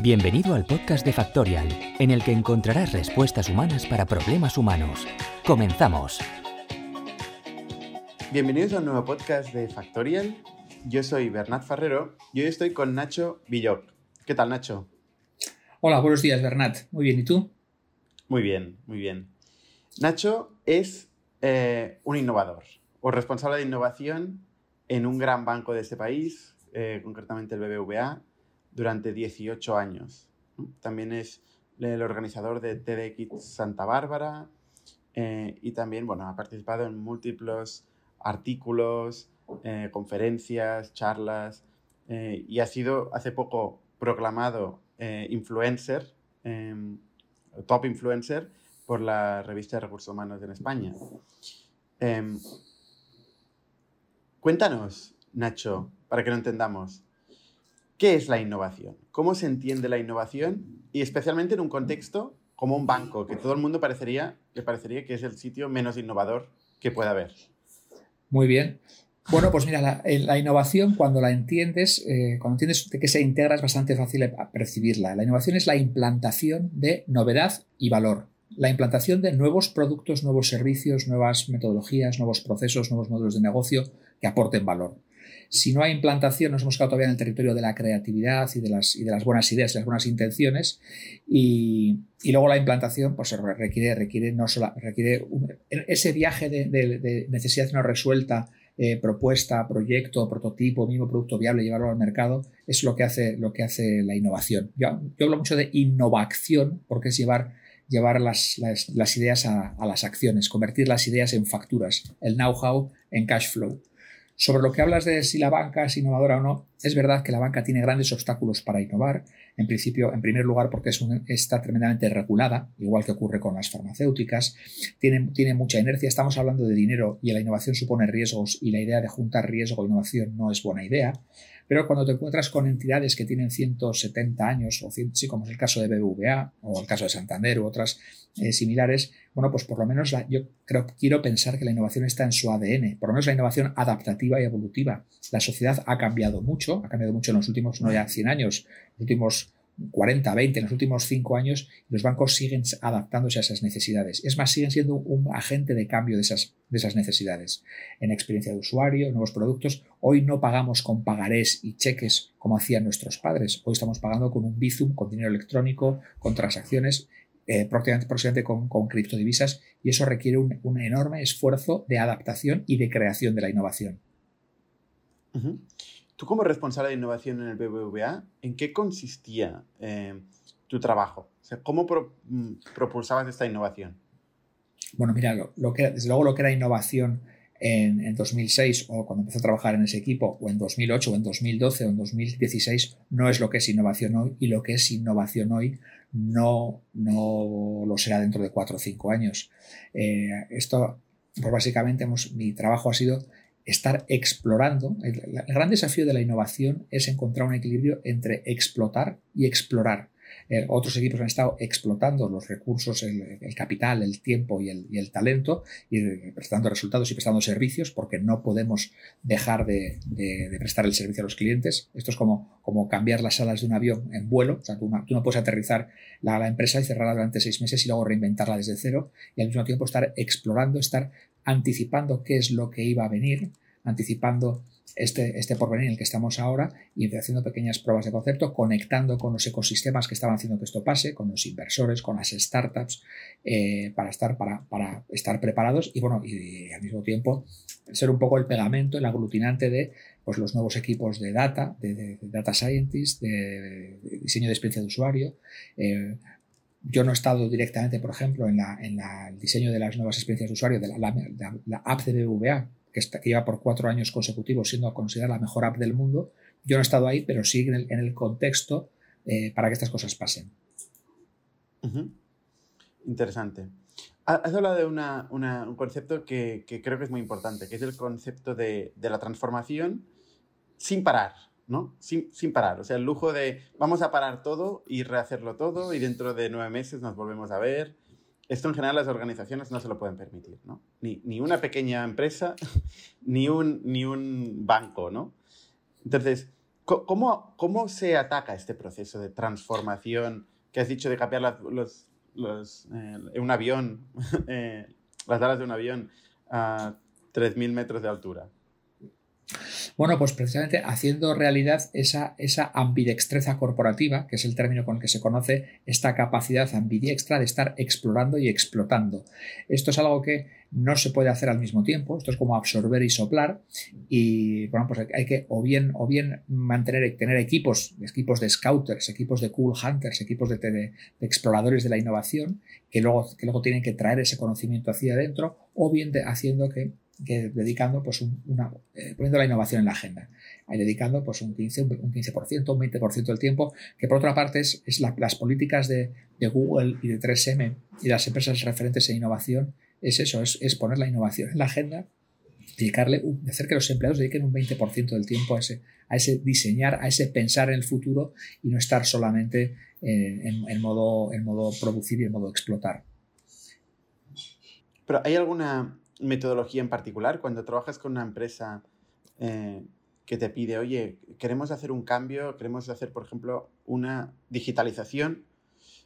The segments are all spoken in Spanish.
Bienvenido al podcast de Factorial, en el que encontrarás respuestas humanas para problemas humanos. Comenzamos. Bienvenidos a un nuevo podcast de Factorial. Yo soy Bernat Ferrero y hoy estoy con Nacho Villoc. ¿Qué tal, Nacho? Hola, buenos días, Bernat. Muy bien, ¿y tú? Muy bien, muy bien. Nacho es eh, un innovador o responsable de innovación en un gran banco de este país, eh, concretamente el BBVA, durante 18 años. También es el organizador de TEDx Santa Bárbara eh, y también bueno, ha participado en múltiples artículos, eh, conferencias, charlas eh, y ha sido hace poco proclamado influencer, em, top influencer por la revista de Recursos Humanos en España. Em, cuéntanos, Nacho, para que lo entendamos, ¿Qué es la innovación? ¿Cómo se entiende la innovación? Y especialmente en un contexto como un banco, que todo el mundo parecería, le parecería que es el sitio menos innovador que pueda haber. Muy bien. Bueno, pues mira, la, innovación, cuando la entiendes, eh, cuando entiendes de qué se integra, es bastante fácil percibirla. La innovación es la implantación de novedad y valor. La implantación de nuevos productos, nuevos servicios, nuevas metodologías, nuevos procesos, nuevos modelos de negocio que aporten valor. Si no hay implantación, nos hemos quedado todavía en el territorio de la creatividad y de las, buenas ideas y las buenas intenciones. Y, luego la implantación pues, requiere, requiere, no solo, requiere ese viaje de, necesidad no resuelta, eh, propuesta, proyecto, prototipo, mismo producto viable, llevarlo al mercado, es lo que hace, lo que hace la innovación. Yo, hablo mucho de innovación porque es llevar llevar las, las, ideas a, a, las acciones, convertir las ideas en facturas, el know-how en cash flow. Sobre lo que hablas de si la banca es innovadora o no, es verdad que la banca tiene grandes obstáculos para innovar. En principio, en primer lugar, porque es está tremendamente regulada, igual que ocurre con las farmacéuticas. Tiene, tiene mucha inercia. Estamos hablando de dinero y la innovación supone riesgos y la idea de juntar riesgo e innovación no es buena idea. Pero cuando te encuentras con entidades que tienen 170 años, o sí, como es el caso de BBVA o el caso de Santander u otras eh, similares, bueno, pues por lo menos yo creo, quiero pensar que la innovación está en su ADN, por lo menos la innovación adaptativa y evolutiva. La sociedad ha cambiado mucho, ha cambiado mucho en los últimos, no ya 100 años, los últimos 40, 20, en los últimos 5 años, los bancos siguen adaptándose a esas necesidades. Es más, siguen siendo un agente de cambio de esas, de esas necesidades. En experiencia de usuario, nuevos productos, hoy no pagamos con pagarés y cheques como hacían nuestros padres. Hoy estamos pagando con un Bizum, con dinero electrónico, con transacciones, eh, próximamente, con, criptodivisas, y eso requiere un, enorme esfuerzo de adaptación y de creación de la innovación. Tú como responsable de innovación en el BBVA, ¿en qué consistía eh, tu trabajo? ¿Cómo mm, propulsabas esta innovación? Bueno, mira, lo, que, desde luego lo que era innovación en, 2006 o cuando empecé a trabajar en ese equipo, o en 2008 o en 2012 o en 2016, no es lo que es innovación hoy y lo que es innovación hoy no, no lo será dentro de cuatro o cinco años. Eh, esto, pues básicamente mi trabajo ha sido estar explorando. El, gran desafío de la innovación es encontrar un equilibrio entre explotar y explorar. Eh, otros equipos han estado explotando los recursos, el, capital, el tiempo y el, talento, y prestando resultados y prestando servicios, porque no podemos dejar de, prestar el servicio a los clientes. Esto es como, como cambiar las alas de un avión en vuelo. O sea, tú, no puedes aterrizar la, la, empresa y cerrarla durante seis meses y luego reinventarla desde cero, y al mismo tiempo estar explorando, estar anticipando qué es lo que iba a venir, anticipando este, este porvenir en el que estamos ahora y haciendo pequeñas pruebas de concepto, conectando con los ecosistemas que estaban haciendo que esto pase, con los inversores, con las startups, eh, para, estar, para, para, estar preparados y, bueno, y, al mismo tiempo ser un poco el pegamento, el aglutinante de pues, los nuevos equipos de data, de, data scientist, de, diseño de experiencia de usuario. Eh, yo no he estado directamente, por ejemplo, en, la, en el diseño de las nuevas experiencias de usuario de la, app de BVA, que, está, lleva por cuatro años consecutivos siendo considerada la mejor app del mundo. Yo no he estado ahí, pero sí en el, contexto eh, para que estas cosas pasen. Interesante. Has hablado de un concepto que, creo que es muy importante, que es el concepto de, la transformación sin parar, ¿no? Sin, sin, parar. O sea, el lujo de vamos a parar todo y rehacerlo todo y dentro de nueve meses nos volvemos a ver esto en general las organizaciones no se lo pueden permitir, ¿no? Ni, ni una pequeña empresa, ni un, ni un banco, ¿no? Entonces, ¿Cómo, ¿Cómo se ataca este proceso de transformación que has dicho de cambiar los, los, eh, un avión, eh, las alas de un avión a 3.000 metros de altura? Bueno, pues precisamente haciendo realidad esa, esa ambidextreza corporativa, que es el término con el que se conoce esta capacidad ambidiextra de estar explorando y explotando. Esto es algo que no se puede hacer al mismo tiempo, esto es como absorber y soplar y bueno, pues hay que o bien, o bien mantener, tener equipos, equipos de scouters, equipos de cool hunters, equipos de, de, exploradores de la innovación que luego, que luego tienen que traer ese conocimiento hacia adentro o bien haciendo que que dedicando pues una, eh, poniendo la innovación en la agenda, ahí dedicando pues un 15, un 15%, un 20% del tiempo, que por otra parte es, las políticas de, Google y de 3M y las empresas referentes en innovación, es eso, es, poner la innovación en la agenda, dedicarle, hacer que los empleados dediquen un 20% del tiempo a ese, a ese diseñar, a ese pensar en el futuro y no estar solamente en, en, modo, en modo producir y en modo explotar. Pero hay alguna metodología en particular? Cuando trabajas con una empresa eh, que te pide, oye, queremos hacer un cambio, queremos hacer, por ejemplo, una digitalización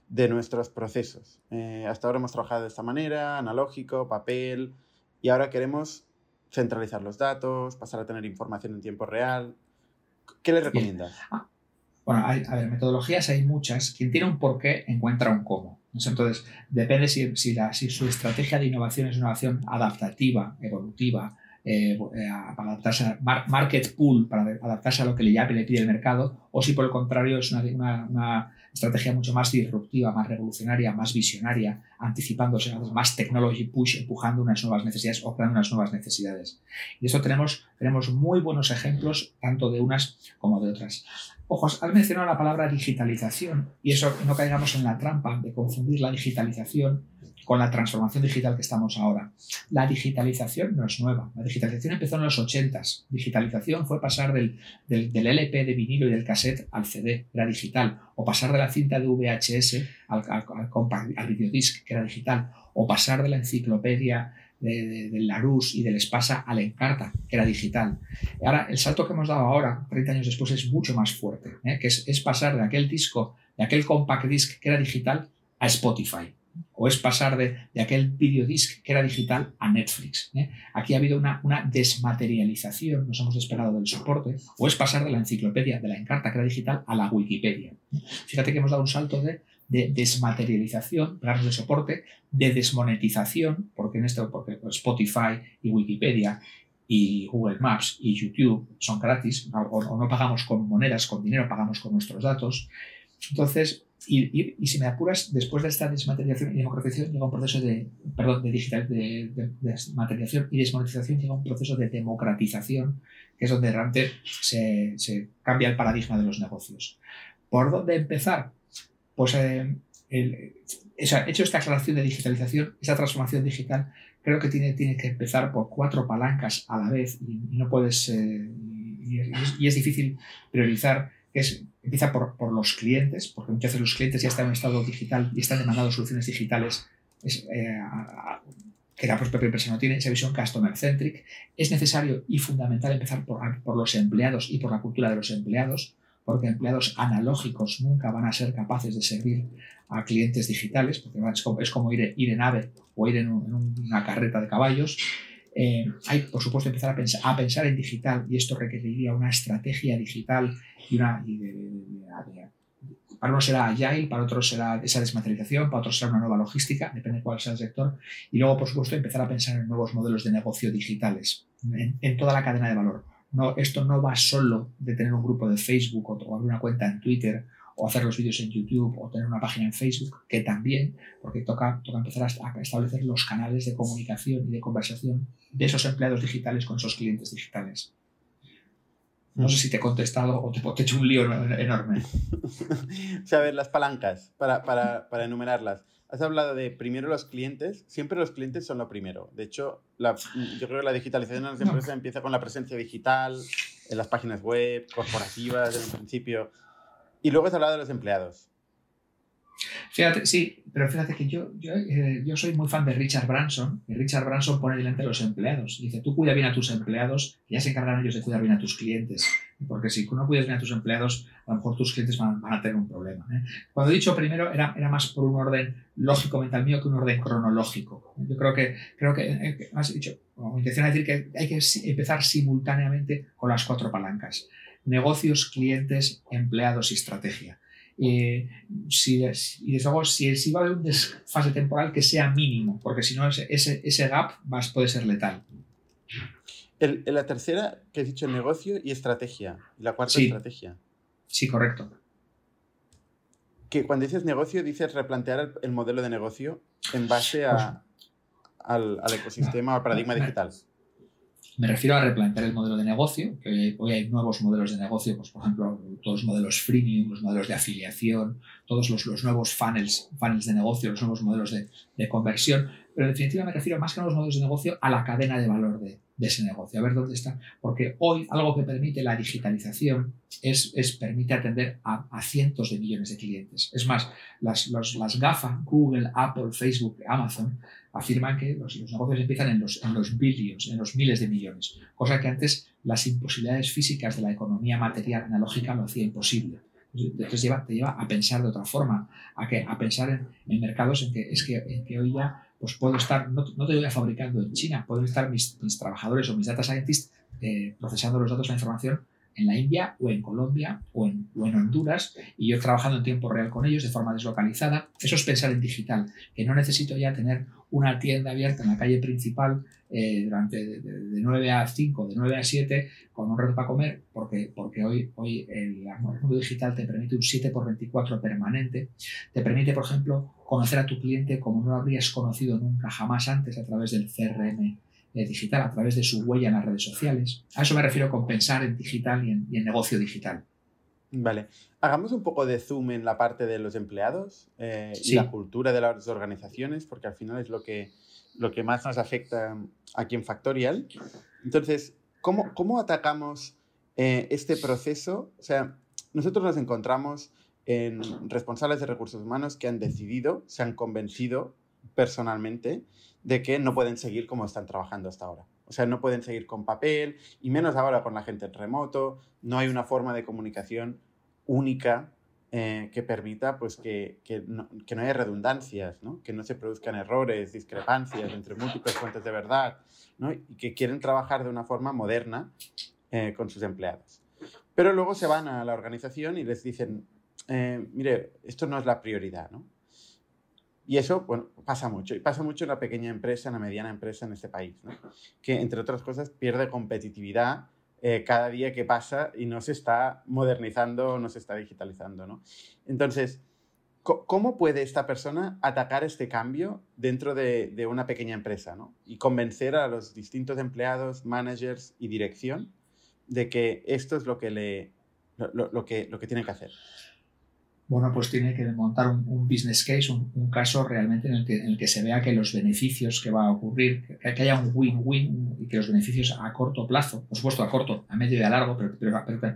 de nuestros procesos. Eh, hasta ahora hemos trabajado de esta manera, analógico, papel, y ahora queremos centralizar los datos, pasar a tener información en tiempo real. ¿Qué le recomiendas? Ah, bueno, hay, a ver, metodologías hay muchas. Quien tiene un porqué encuentra un cómo. Entonces, depende si, si, la, si su estrategia de innovación es una innovación adaptativa, evolutiva, eh, eh, para adaptarse a market pool, para adaptarse a lo que le llame le pide el mercado, o si por el contrario es una, una, una, estrategia mucho más disruptiva, más revolucionaria, más visionaria, anticipándose, más technology push, empujando unas nuevas necesidades o creando unas nuevas necesidades. Y esto tenemos, tenemos muy buenos ejemplos, tanto de unas como de otras. Ojo, has mencionado la palabra digitalización y eso no caigamos en la trampa de confundir la digitalización con la transformación digital que estamos ahora. La digitalización no es nueva. La digitalización empezó en los 80s. Digitalización fue pasar del, LP de vinilo y del cassette al CD, era digital. O pasar de la cinta de VHS al, al, al, videodisc, que era digital. O pasar de la enciclopedia del Larousse y del Espasa al Encarta, que era digital. Ahora, el salto que hemos dado ahora, 30 años después, es mucho más fuerte, ¿eh? que es, pasar de aquel disco, de aquel compact disc que era digital a Spotify o es pasar de, aquel videodisc que era digital a Netflix. ¿eh? Aquí ha habido una, una, desmaterialización, nos hemos despegado del soporte, o es pasar de la enciclopedia, de la encarta que era digital, a la Wikipedia. Fíjate que hemos dado un salto de de desmaterialización, planos de soporte, de desmonetización, porque en esto, porque Spotify y Wikipedia y Google Maps y YouTube son gratis, o, no pagamos con monedas, con dinero, pagamos con nuestros datos. Entonces, y, y, si me apuras, después de esta desmaterialización y democratización llega un proceso de, perdón, de digital, de, de, desmaterialización y desmonetización llega un proceso de democratización, que es donde realmente se, se cambia el paradigma de los negocios. ¿Por dónde empezar? pues eh, hecho esta aclaración de digitalización, esta transformación digital, creo que tiene, tiene que empezar por cuatro palancas a la vez y, no puedes, eh, y, es, difícil priorizar, es, empieza por, por, los clientes, porque muchas veces los clientes ya están en estado digital y están demandando soluciones digitales eh, que la propia empresa no tiene, esa visión customer centric. Es necesario y fundamental empezar por, por los empleados y por la cultura de los empleados porque empleados analógicos nunca van a ser capaces de servir a clientes digitales, porque es como, ir, en ave o ir en, una carreta de caballos. Eh, hay, por supuesto, empezar a pensar, a pensar, en digital y esto requeriría una estrategia digital y una... para uno será agile, para otros será esa desmaterialización, para otros será una nueva logística, depende de cuál sea el sector. Y luego, por supuesto, empezar a pensar en nuevos modelos de negocio digitales en toda la cadena de valor no, esto no va solo de tener un grupo de Facebook o, abrir una cuenta en Twitter o hacer los vídeos en YouTube o tener una página en Facebook, que también, porque toca, toca empezar a, establecer los canales de comunicación y de conversación de esos empleados digitales con esos clientes digitales. No sé si te he contestado o te, he hecho un lío enorme. o sea, a ver, las palancas, para, para, para enumerarlas. Has hablado de primero los clientes. Siempre los clientes son lo primero. De hecho, yo creo que la digitalización de las empresas empieza con la presencia digital, en las páginas web, corporativas desde el principio. Y luego has hablado de los empleados. Fíjate, sí, pero fíjate que eh, yo, soy muy fan de Richard Branson, y Richard Branson pone delante a los empleados. Dice, tú cuida bien a tus empleados, ya se encargan ellos de cuidar bien a tus clientes. porque si no cuidas bien a tus empleados, a lo mejor tus clientes van, a tener un problema. ¿eh? Cuando he dicho primero, era, más por un orden lógico mental mío que un orden cronológico. Yo creo que, eh, has dicho, mi intención es decir que hay que empezar simultáneamente con las cuatro palancas. Negocios, clientes, empleados y estrategia. y desde luego, si, si va a haber un desfase temporal que sea mínimo, porque si no, ese, ese gap va, puede ser letal la tercera, que has dicho, negocio y estrategia. Y la cuarta, estrategia. Sí, correcto. Que cuando dices negocio, dices replantear el, modelo de negocio en base a, al, ecosistema, al paradigma digital. Me refiero a replantear el modelo de negocio, que hoy hay nuevos modelos de negocio, pues, por ejemplo, todos los modelos freemium, los modelos de afiliación, todos los, nuevos funnels, funnels de negocio, los nuevos modelos de, de, conversión, pero en definitiva me refiero más que a los modelos de negocio a la cadena de valor de, de ese negocio, a ver dónde está. Porque hoy algo que permite la digitalización es, es permite atender a, cientos de millones de clientes. Es más, las, las GAFA, Google, Apple, Facebook, Amazon, afirman que los, negocios empiezan en los, en los billions, en los miles de millones, cosa que antes las imposibilidades físicas de la economía material analógica lo hacía imposible. Entonces lleva, te lleva a pensar de otra forma, a, que, a pensar en, mercados en que, es en que hoy ya pues puedo estar, no, no te voy a fabricando en China, pueden estar mis, trabajadores o mis data scientists eh, procesando los datos, la información en la India o en Colombia o en, o en, Honduras y yo trabajando en tiempo real con ellos de forma deslocalizada. Eso es pensar en digital, que no necesito ya tener una tienda abierta en la calle principal eh, durante de, 9 a 5, de 9 a 7, con un reto para comer, porque, porque hoy, hoy el, mundo digital te permite un 7 por 24 permanente, te permite, por ejemplo, conocer a tu cliente como no lo habrías conocido nunca jamás antes a través del CRM eh, digital, a través de su huella en las redes sociales. A eso me refiero con pensar en digital y en, negocio digital. Vale. Hagamos un poco de zoom en la parte de los empleados eh, y la cultura de las organizaciones, porque al final es lo que, lo que más nos afecta aquí en Factorial. Entonces, ¿cómo, cómo atacamos eh, este proceso? O sea, nosotros nos encontramos en responsables de recursos humanos que han decidido, se han convencido personalmente de que no pueden seguir como están trabajando hasta ahora. O sea, no pueden seguir con papel y menos ahora con la gente en remoto. No hay una forma de comunicación única eh, que permita pues, que, que, no, que, haya redundancias, ¿no? que no se produzcan errores, discrepancias entre múltiples fuentes de verdad ¿no? y que quieren trabajar de una forma moderna eh, con sus empleados. Pero luego se van a la organización y les dicen, eh, mire, esto no es la prioridad, ¿no? Y eso, bueno, pasa mucho. Y pasa mucho en la pequeña empresa, en la mediana empresa en este país, ¿no? Que, entre otras cosas, pierde competitividad eh, cada día que pasa y no se está modernizando, no se está digitalizando, ¿no? Entonces, ¿cómo puede esta persona atacar este cambio dentro de, de, una pequeña empresa, ¿no? Y convencer a los distintos empleados, managers y dirección de que esto es lo que, le, lo, lo que, lo que tiene que hacer bueno, pues tiene que montar un, business case, un, caso realmente en el, que, en el se vea que los beneficios que va a ocurrir, que, haya un win-win y que los beneficios a corto plazo, por supuesto a corto, a medio y a largo, pero,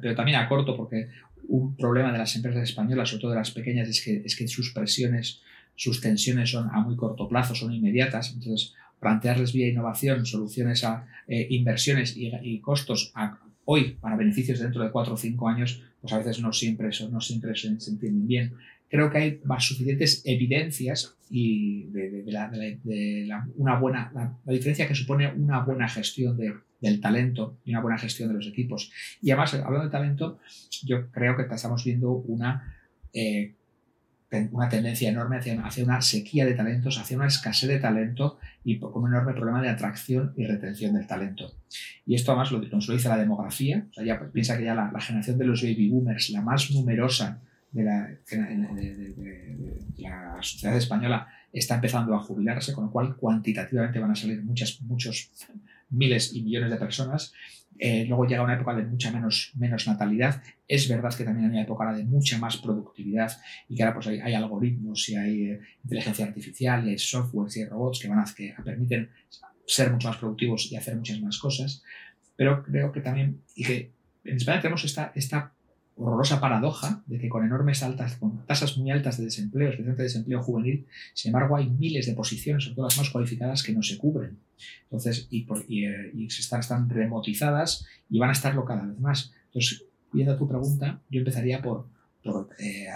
pero, también a corto, porque un problema de las empresas españolas, sobre todo de las pequeñas, es que, es que sus presiones, sus tensiones son a muy corto plazo, son inmediatas. Entonces, plantearles vía innovación soluciones a eh, inversiones y, y costos a, hoy para beneficios dentro de cuatro o cinco años, pues a veces no siempre, eso, no siempre se, entienden bien. Creo que hay más suficientes evidencias y de, la, una buena, la, diferencia que supone una buena gestión del talento y una buena gestión de los equipos. Y además, hablando de talento, yo creo que estamos viendo una eh, una tendencia enorme hacia, una sequía de talentos, hacia una escasez de talento y con un enorme problema de atracción y retención del talento. Y esto además lo, nos lo dice la demografía, o sea, ya piensa que ya la, generación de los baby boomers, la más numerosa de la, la, sociedad española, está empezando a jubilarse, con lo cual cuantitativamente van a salir muchas, muchos miles y millones de personas eh, luego llega una época de mucha menos, menos natalidad. Es verdad que también hay una época de mucha más productividad y que ahora pues hay, algoritmos y hay eh, inteligencia artificial y hay software y robots que, van a, que permiten ser mucho más productivos y hacer muchas más cosas. Pero creo que también, y que en España tenemos esta, esta horrorosa paradoja de que con enormes altas, con tasas muy altas de desempleo, especialmente de desempleo juvenil, sin embargo hay miles de posiciones, sobre todo las más cualificadas, que no se cubren. Entonces, y, y, eh, están, están remotizadas y van a estarlo cada vez más. Entonces, viendo tu pregunta, yo empezaría por, eh,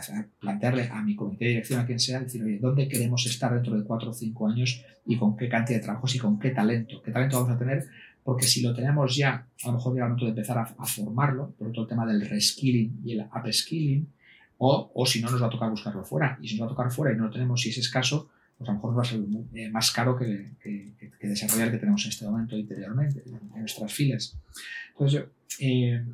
plantearle a mi comité de dirección, a quien sea, decir, oye, ¿dónde queremos estar dentro de cuatro o cinco años y con qué cantidad de trabajos y con qué talento? ¿Qué talento vamos a tener? Porque si lo tenemos ya, a lo mejor llega el momento de empezar a, formarlo, por otro el tema del reskilling y el upskilling, o, o si no, nos va a tocar buscarlo fuera. Y si nos va a tocar fuera y no lo tenemos, si es escaso, pues a lo mejor va a ser eh, más caro que, que, que, desarrollar que tenemos en este momento interiormente, en nuestras filas. Entonces, eh,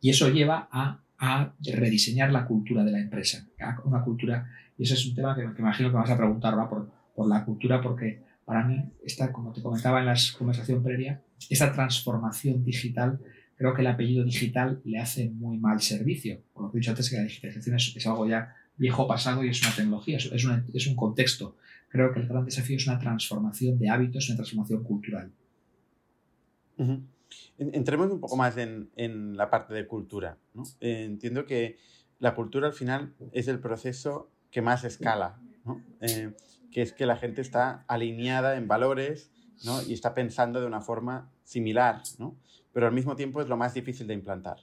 y eso lleva a, a, rediseñar la cultura de la empresa, una cultura, y ese es un tema que, me imagino que vas a preguntar ahora por, por la cultura, porque para mí, esta, como te comentaba en la conversación previa, esta transformación digital, creo que el apellido digital le hace muy mal servicio. Por lo que he dicho antes, que la digitalización es, algo ya viejo pasado y es una tecnología, es, es un contexto creo que el gran desafío es una transformación de hábitos, una transformación cultural. Entremos un poco más en, la parte de cultura. Eh, entiendo que la cultura al final es el proceso que más escala, eh, que es que la gente está alineada en valores y está pensando de una forma similar, pero al mismo tiempo es lo más difícil de implantar.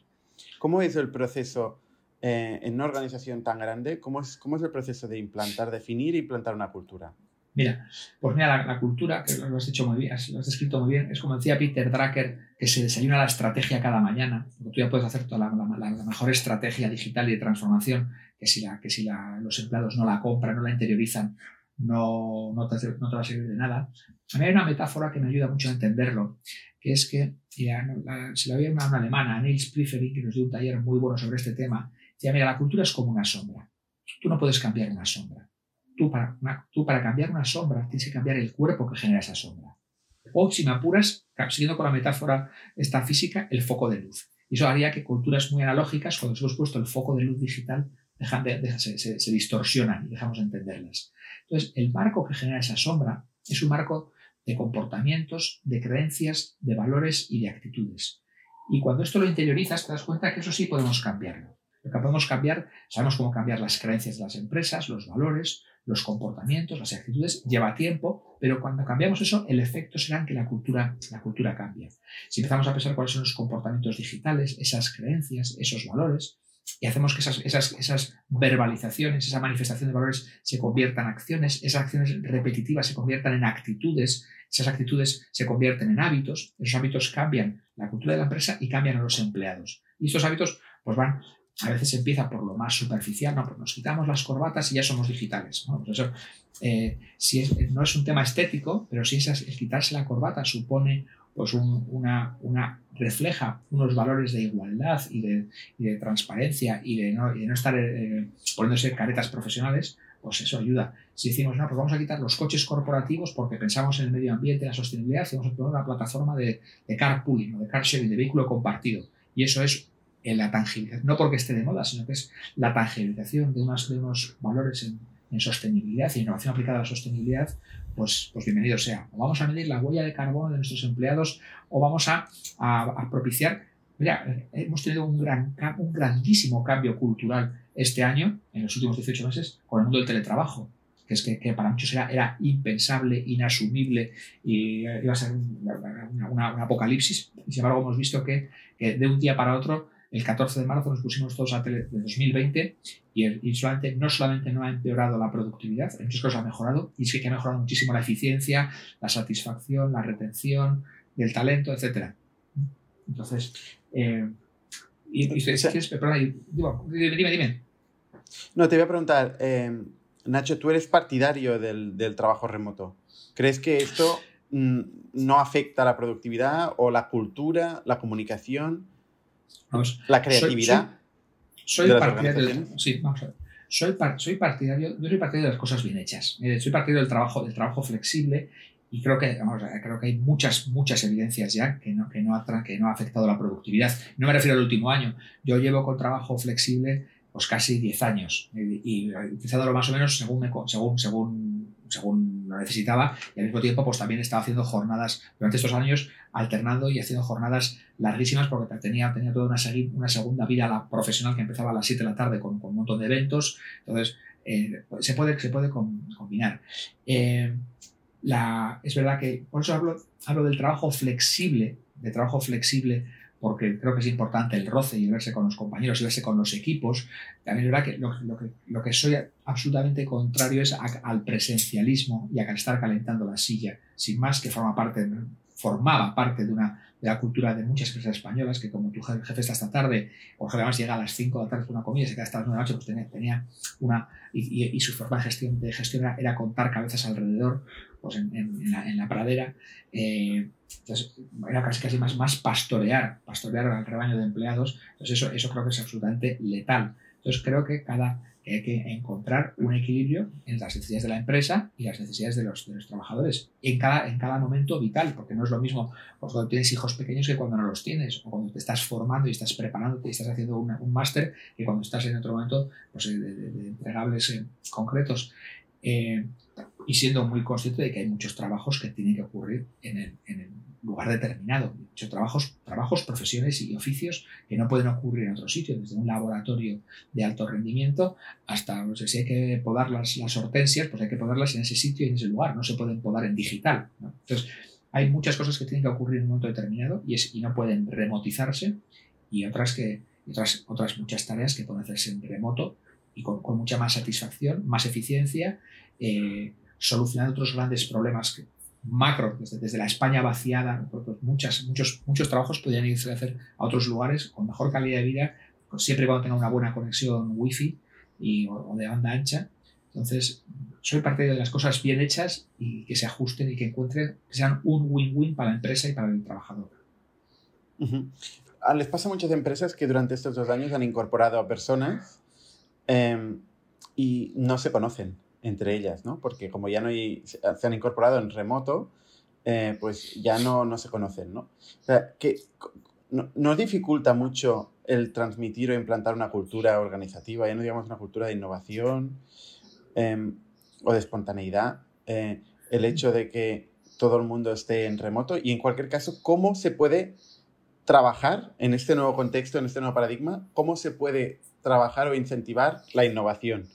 ¿Cómo es el proceso eh, en una organización tan grande, ¿cómo es, ¿cómo es el proceso de implantar, definir e implantar una cultura? Mira, pues mira, la, cultura, que lo has dicho muy bien, lo has descrito muy bien, es como decía Peter Drucker, que se desayuna la estrategia cada mañana. Tú ya puedes hacer toda la, mejor estrategia digital y de transformación, que si, la, que si los empleados no la compran, no la interiorizan, no, no, te, no te va a servir de nada. A mí hay una metáfora que me ayuda mucho a entenderlo, que es que, si la había una, una alemana, Nils Priferi, que nos dio un taller muy bueno sobre este tema, Decía, mira, la cultura es como una sombra. Tú no puedes cambiar una sombra. Tú para, tú para cambiar una sombra tienes que cambiar el cuerpo que genera esa sombra. O, si me apuras, siguiendo con la metáfora esta física, el foco de luz. Y eso haría que culturas muy analógicas, cuando hemos puesto el foco de luz digital, dejan de, se, se, distorsionan y dejamos de entenderlas. Entonces, el marco que genera esa sombra es un marco de comportamientos, de creencias, de valores y de actitudes. Y cuando esto lo interiorizas, te das cuenta que eso sí podemos cambiarlo. Lo que podemos cambiar, sabemos cómo cambiar las creencias de las empresas, los valores, los comportamientos, las actitudes, lleva tiempo, pero cuando cambiamos eso, el efecto será que la cultura, la cultura cambia. Si empezamos a pensar cuáles son los comportamientos digitales, esas creencias, esos valores, y hacemos que esas, esas, esas verbalizaciones, esa manifestación de valores se conviertan en acciones, esas acciones repetitivas se conviertan en actitudes, esas actitudes se convierten en hábitos, esos hábitos cambian la cultura de la empresa y cambian a los empleados. Y estos hábitos pues van a veces empieza por lo más superficial, no, pues nos quitamos las corbatas y ya somos digitales. ¿no? Eh, si no es un tema estético, pero si es, el quitarse la corbata supone pues una, una, refleja unos valores de igualdad y de, y de transparencia y de no, y de no estar eh, poniéndose caretas profesionales, pues eso ayuda. Si decimos, no, pues vamos a quitar los coches corporativos porque pensamos en el medio ambiente, la sostenibilidad, y vamos a poner una plataforma de, de carpooling o de car sharing, de vehículo compartido. Y eso es en la tangibilidad, no porque esté de moda, sino que es la tangibilización de unos, de unos valores en, sostenibilidad y innovación aplicada a la sostenibilidad, pues, pues bienvenido sea. O vamos a medir la huella de carbono de nuestros empleados o vamos a, a, propiciar. Mira, hemos tenido un, gran, un grandísimo cambio cultural este año, en los últimos 18 meses, con el mundo del teletrabajo que es que, para muchos era, era, impensable, inasumible y iba a ser un apocalipsis. Y sin embargo hemos visto que, de un día para otro el 14 de marzo nos pusimos todos a tele de 2020 y, y solamente, no solamente no ha empeorado la productividad, en muchas cosas ha mejorado, y sí que ha mejorado muchísimo la eficiencia, la satisfacción, la retención del talento, etc. Entonces, eh, y, dime, dime, No, te voy a preguntar, eh, Nacho, tú eres partidario del, del trabajo remoto. ¿Crees que esto mm, no afecta a la productividad o la cultura, la comunicación? La creatividad. Soy, partidario. sí, vamos a ver. Soy, soy, partidario, yo soy partidario de las cosas bien hechas. soy partidario del trabajo, del trabajo flexible y creo que, vamos, creo que hay muchas, muchas evidencias ya que no, que, no ha, que no ha afectado la productividad. No me refiero al último año. Yo llevo con trabajo flexible pues casi 10 años y, he utilizado más o menos según, me, según, según, según lo necesitaba y al mismo tiempo pues también estaba haciendo jornadas durante estos años alternando y haciendo jornadas larguísimas porque tenía, tenía toda una, una segunda vida profesional que empezaba a las 7 de la tarde con, con un montón de eventos. Entonces, eh, se puede, se puede combinar. Eh, la, es verdad que, por eso hablo, hablo del trabajo flexible, de trabajo flexible porque creo que es importante el roce y el verse con los compañeros y verse con los equipos. También verdad que lo, que, lo que soy absolutamente contrario es al presencialismo y a estar calentando la silla, sin más que forma parte, formaba parte de una de la cultura de muchas empresas españolas, que como tu jefe está esta tarde, o además llega a las 5 de la tarde con una comida y se queda hasta las 9 de la noche, pues tenía, una, y, su forma de gestión, de gestión era, contar cabezas alrededor, pues en, en, la, en la, pradera. Eh, entonces, era casi, casi más, más pastorear, pastorear al rebaño de empleados. Entonces, eso, eso creo que es absolutamente letal. Entonces, creo que cada, hay que encontrar un equilibrio entre las necesidades de la empresa y las necesidades de los, de los trabajadores en cada, en cada momento vital, porque no es lo mismo pues, cuando tienes hijos pequeños que cuando no los tienes, o cuando te estás formando y estás preparándote y estás haciendo un máster, que cuando estás en otro momento pues, de, de, entregables eh, concretos. Eh, y siendo muy consciente de que hay muchos trabajos que tienen que ocurrir en el, lugar determinado. Muchos trabajos, trabajos, profesiones y oficios que no pueden ocurrir en otro sitio, desde un laboratorio de alto rendimiento hasta, no sé, si hay que podar las, las hortensias, pues hay que podarlas en ese sitio y en ese lugar, no se pueden podar en digital. Entonces, hay muchas cosas que tienen que ocurrir en un momento determinado y, es, y no pueden remotizarse y otras, que, otras, otras muchas tareas que pueden hacerse en remoto y con, con mucha más satisfacción, más eficiencia, eh, solucionando otros grandes problemas que, macro, desde, la España vaciada, muchas, muchos, muchos trabajos podrían irse a hacer a otros lugares con mejor calidad de vida, pues siempre cuando tenga una buena conexión wifi y, o, de banda ancha. Entonces, soy partidario de las cosas bien hechas y que se ajusten y que encuentren, sean un win-win para la empresa y para el trabajador. Ah, les pasa a muchas empresas que durante estos dos años han incorporado a personas em, y no se conocen entre ellas, ¿no? Porque como ya no hay, se han incorporado en remoto, eh, pues ya no, no, se conocen, ¿no? O sea, que no, dificulta mucho el transmitir o implantar una cultura organizativa, ya no digamos una cultura de innovación em, o de espontaneidad, eh, el hecho de que todo el mundo esté en remoto y en cualquier caso, ¿cómo se puede trabajar en este nuevo contexto, en este nuevo paradigma? ¿Cómo se puede trabajar o incentivar la innovación?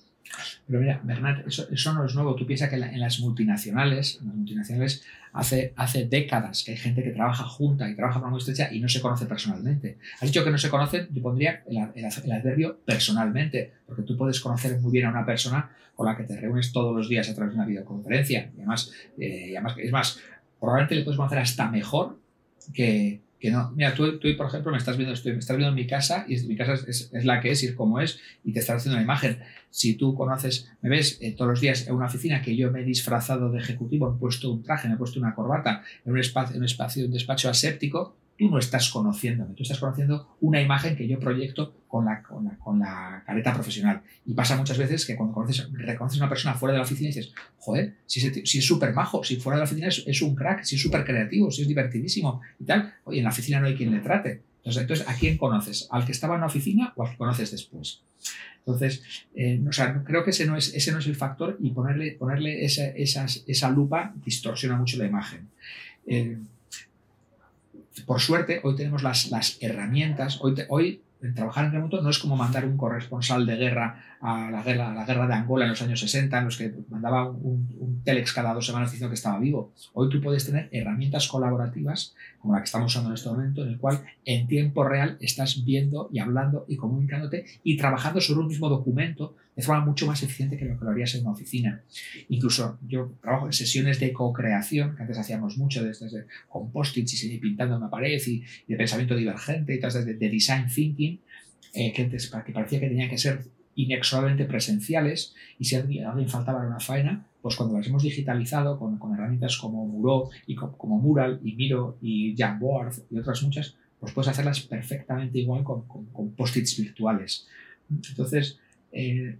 Pero mira, Bernat, eso, eso, no es nuevo. Tú piensas que en, las multinacionales, en las multinacionales hace, hace décadas que hay gente que trabaja junta y trabaja con muy estrecha y no se conoce personalmente. Has dicho que no se conocen, yo pondría el, el, adverbio personalmente, porque tú puedes conocer muy bien a una persona con la que te reúnes todos los días a través de una videoconferencia. Y además, eh, además es más, probablemente le puedes conocer hasta mejor que, que no. Mira, tú, tú, por ejemplo, me estás viendo, estoy, estás viendo en mi casa y mi casa es, es, la que es y como es y te estás haciendo una imagen. Si tú conoces, me ves eh, todos los días en una oficina que yo me he disfrazado de ejecutivo, he puesto un traje, me he puesto una corbata en un espacio, en un espacio, un despacho aséptico, tú no estás conociéndome, tú estás conociendo una imagen que yo proyecto con la, con careta profesional. Y pasa muchas veces que cuando conoces, reconoces a una persona fuera de la oficina y dices, joder, si, es súper majo, si fuera de la oficina es, un crack, si es súper creativo, si es divertidísimo y tal, oye, en la oficina no hay quien le trate. Entonces, ¿a quién conoces? ¿Al que estaba en la oficina o al que conoces después? Entonces, eh, creo que ese no, es, el factor y ponerle, esa lupa distorsiona mucho la imagen. Eh, por suerte, hoy tenemos las, herramientas. Hoy, hoy trabajar en remoto no es como mandar un corresponsal de guerra a la guerra, a la guerra de Angola en los años 60, en los que mandaba un, un, telex cada dos semanas diciendo que estaba vivo. Hoy tú puedes tener herramientas colaborativas, como la que estamos usando en este momento, en el cual en tiempo real estás viendo y hablando y comunicándote y trabajando sobre un mismo documento de forma mucho más eficiente que lo que lo harías en una oficina. Incluso yo trabajo en sesiones de co-creación, que antes hacíamos mucho desde, con post-its y pintando una pared y, de pensamiento divergente y todo de, de design thinking, eh, que, que parecía que tenían que ser inexorablemente presenciales y si alguien, alguien faltaba una faena, pues cuando las hemos digitalizado con, con herramientas como Muro y como Mural y Miro y Jamboard y otras muchas, pues puedes hacerlas perfectamente igual con, con, con post-its virtuales. Entonces, eh,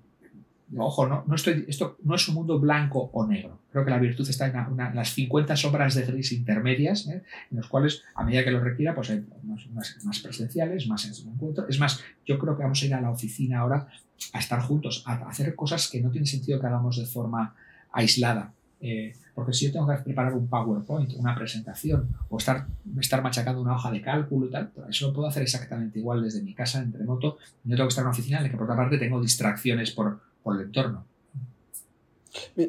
ojo, no, estoy, esto no es un mundo blanco o negro. Creo que la virtud está en, las 50 sombras de gris intermedias, ¿eh? en los cuales, a medida que lo requiera, pues hay más, más, presenciales, más en su encuentro. Es más, yo creo que vamos a ir a la oficina ahora a estar juntos, a hacer cosas que no tiene sentido que hagamos de forma aislada. Eh, porque si yo tengo que preparar un PowerPoint, una presentación, o estar, estar machacando una hoja de cálculo y tal, pues eso lo puedo hacer exactamente igual desde mi casa, en remoto. No tengo que estar en una oficina en la que, por otra parte, tengo distracciones por, por el entorno.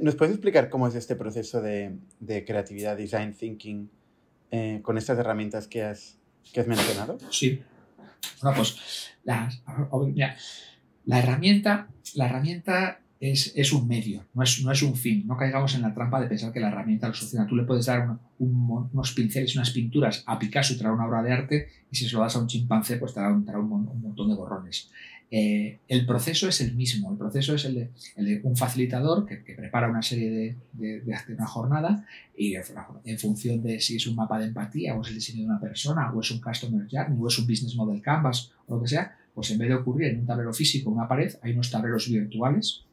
¿Nos puedes explicar cómo es este proceso de, de creatividad, design thinking, eh, con estas herramientas que has que has mencionado? Sí. Bueno, pues la, la herramienta, la herramienta es, un medio, no es, no es, un fin. No caigamos en la trampa de pensar que la herramienta lo soluciona. Tú le puedes dar unos pinceles unas pinturas a Picasso y traer una obra de arte y si se lo das a un chimpancé pues te dará un, un, montón de borrones. Eh, el proceso es el mismo, el proceso es el de, un facilitador que, prepara una serie de, de, una jornada y en función de si es un mapa de empatía o es el diseño de una persona o es un customer journey o es un business model canvas o lo que sea, pues en vez de ocurrir en un tablero físico, una pared, hay unos tableros virtuales.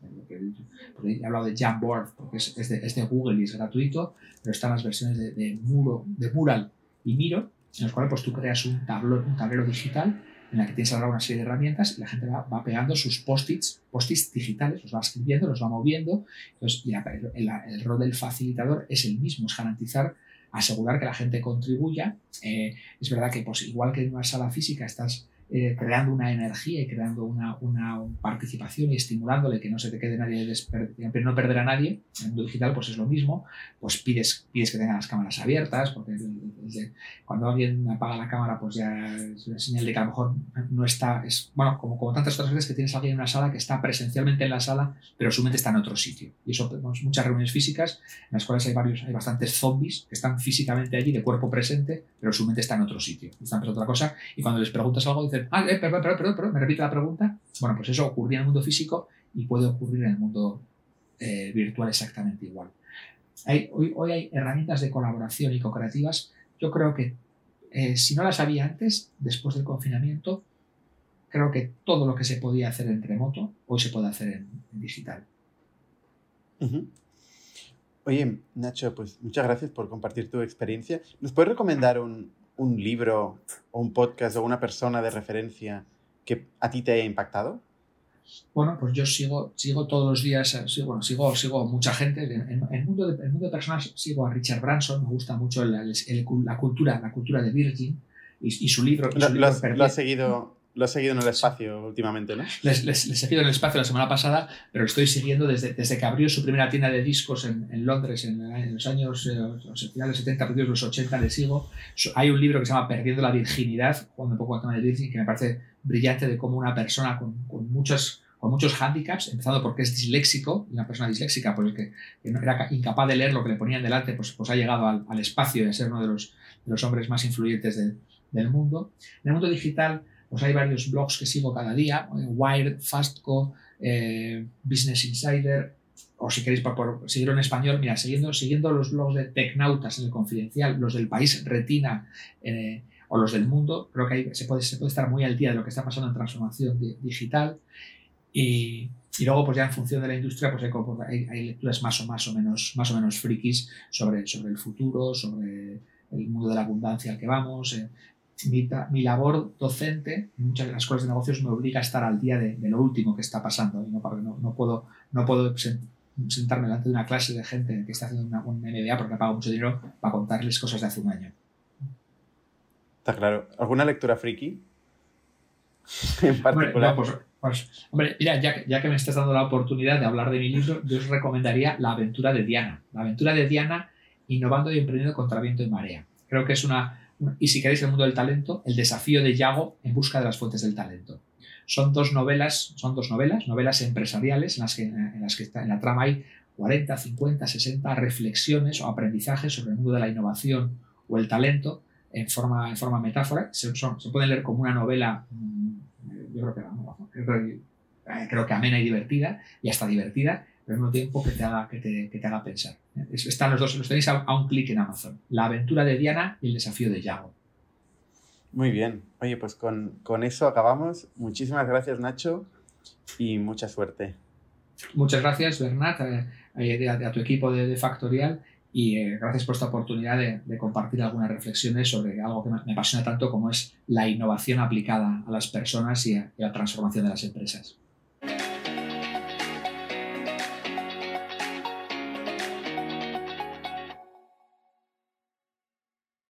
He hablado de Jamboard porque es, de, Google y es gratuito, pero están las versiones de, muro, de Mural y Miro, en los cuales pues, tú creas un tablero, un tablero digital en la que tienes ahora una serie de herramientas y la gente va, va pegando sus post-its, post-its digitales, los va escribiendo, los va moviendo. Entonces, y el, rol del facilitador es el mismo, es garantizar, asegurar que la gente contribuya. Eh, es verdad que, pues, igual que en una sala física estás eh, creando una energía y creando una, una, participación y estimulándole que no se te quede nadie, no perder a nadie, en el mundo digital pues es lo mismo, pues pides, pides que tengan las cámaras abiertas, porque cuando alguien apaga la cámara pues ya es una señal de que a lo mejor no está, es, bueno, como, como tantas otras veces que tienes a alguien en una sala que está presencialmente en la sala, pero su mente está en otro sitio. Y eso tenemos muchas reuniones físicas en las cuales hay varios, hay bastantes zombies que están físicamente allí de cuerpo presente, pero su mente está en otro sitio, están pensando otra cosa, y cuando les preguntas algo dicen ah, eh, perdón, perdón, perdón, me repite la pregunta. Bueno, pues eso ocurría en el mundo físico y puede ocurrir en el mundo eh, virtual exactamente igual. hoy, hay herramientas de colaboración y cooperativas. Yo creo que eh, si no las había antes, después del confinamiento, creo que todo lo que se podía hacer en remoto, hoy se puede hacer en, digital. Oye, Nacho, pues muchas gracias por compartir tu experiencia. ¿Nos puedes recomendar un, un libro o un podcast o una persona de referencia que a ti te haya impactado? Bueno, pues yo sigo, sigo todos los días, eh, sigo, bueno, sigo, sigo mucha gente. En, el, mundo de, mundo de personas sigo a Richard Branson, me gusta mucho la cultura, la cultura de Virgin y, su libro. lo, has seguido, lo he seguido en el espacio últimamente, ¿no? Les, les, he seguido en el espacio la semana pasada, pero lo estoy siguiendo desde, desde que abrió su primera tienda de discos en, en Londres en, en, los años eh, los finales 70, principios de los 80, le sigo. Hay un libro que se llama Perdiendo la virginidad, jugando un poco al tema de Virgin, que me parece brillante de cómo una persona con, con muchos con muchos hándicaps, empezando porque es disléxico, una persona disléxica, por el que, era incapaz de leer lo que le ponían delante, pues, pues ha llegado al, al espacio y a ser uno de los, de los hombres más influyentes del mundo. En el mundo digital, pues hay varios blogs que sigo cada día, eh, Wired, Fastco, eh, Business Insider, o si queréis por, seguirlo en español, mira, siguiendo, siguiendo los blogs de Tecnautas en el Confidencial, los del país Retina eh, o los del mundo, creo que se, puede, se puede estar muy al día de lo que está pasando en transformación digital. Y, y, luego, pues ya en función de la industria, pues hay, hay, lecturas más o, más o menos, más o menos frikis sobre, sobre el futuro, sobre el mundo de la abundancia al que vamos mi, labor docente en muchas de las escuelas de negocios me obliga a estar al día de, lo último que está pasando. Y no, no, puedo, no puedo sentarme delante de una clase de gente que está haciendo una, un MBA porque ha pagado mucho dinero para contarles cosas de hace un año. Está claro. ¿Alguna lectura friki? en particular. Pues, pues, hombre, mira, ya, ya, que me estás dando la oportunidad de hablar de mi libro, yo os recomendaría La aventura de Diana. La aventura de Diana, innovando y emprendiendo contra viento y marea. Creo que es una, y si queréis el mundo del talento, El desafío de Yago en busca de las fuentes del talento. Son dos novelas, son dos novelas, novelas empresariales en las que en, las que está, en la trama hay 40, 50, 60 reflexiones o aprendizajes sobre el mundo de la innovación o el talento en forma, en forma metáfora. Se, se pueden leer como una novela, mm, yo creo que, eh, creo que amena y divertida, y hasta divertida, pero al mismo tiempo que te haga, que te, que te haga pensar. Están los dos, los tenéis a, un clic en Amazon. La aventura de Diana y el desafío de Yago. Muy bien. Oye, pues con, con eso acabamos. Muchísimas gracias, Nacho, y mucha suerte. Muchas gracias, Bernat, a, eh, a, a tu equipo de, de Factorial y eh, gracias por esta oportunidad de, de, compartir algunas reflexiones sobre algo que me, me, apasiona tanto como es la innovación aplicada a las personas y a, y a la transformación de las empresas.